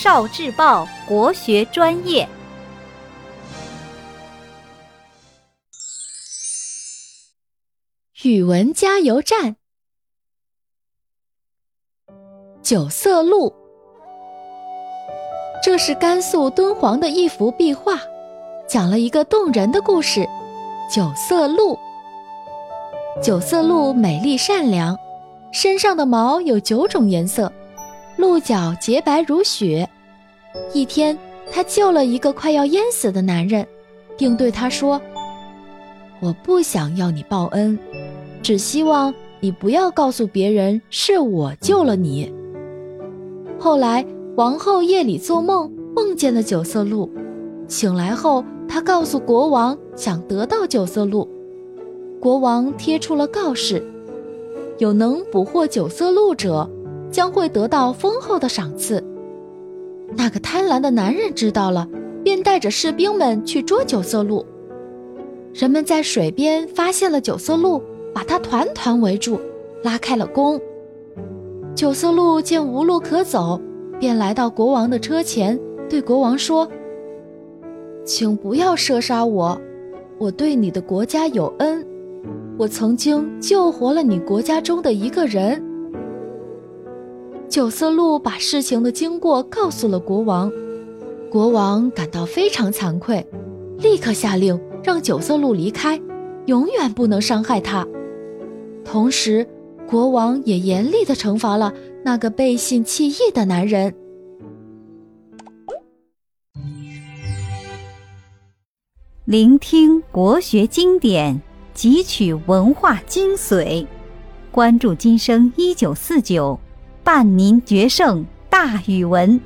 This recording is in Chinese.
少智报国学专业。语文加油站，九色鹿。这是甘肃敦煌的一幅壁画，讲了一个动人的故事——九色鹿。九色鹿美丽善良，身上的毛有九种颜色，鹿角洁白如雪。一天，他救了一个快要淹死的男人，并对他说：“我不想要你报恩。”只希望你不要告诉别人是我救了你。后来，王后夜里做梦，梦见了九色鹿。醒来后，她告诉国王想得到九色鹿。国王贴出了告示：有能捕获九色鹿者，将会得到丰厚的赏赐。那个贪婪的男人知道了，便带着士兵们去捉九色鹿。人们在水边发现了九色鹿。把它团团围住，拉开了弓。九色鹿见无路可走，便来到国王的车前，对国王说：“请不要射杀我，我对你的国家有恩，我曾经救活了你国家中的一个人。”九色鹿把事情的经过告诉了国王，国王感到非常惭愧，立刻下令让九色鹿离开，永远不能伤害他。同时，国王也严厉地惩罚了那个背信弃义的男人。聆听国学经典，汲取文化精髓，关注今生一九四九，伴您决胜大语文。